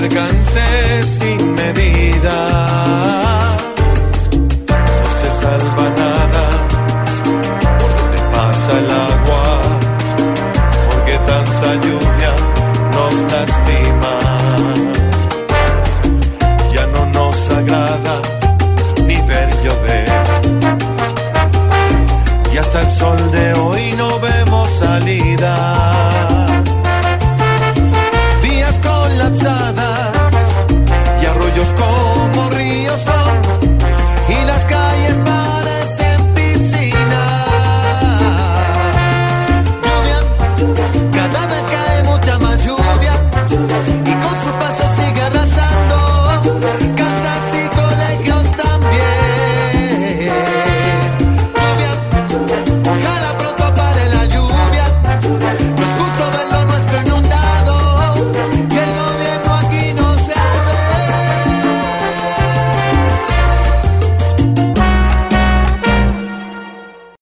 percance sin medida. No se salva nada por donde pasa el agua, porque tanta lluvia nos lastima. Ya no nos agrada ni ver llover. Y hasta el sol de hoy no ve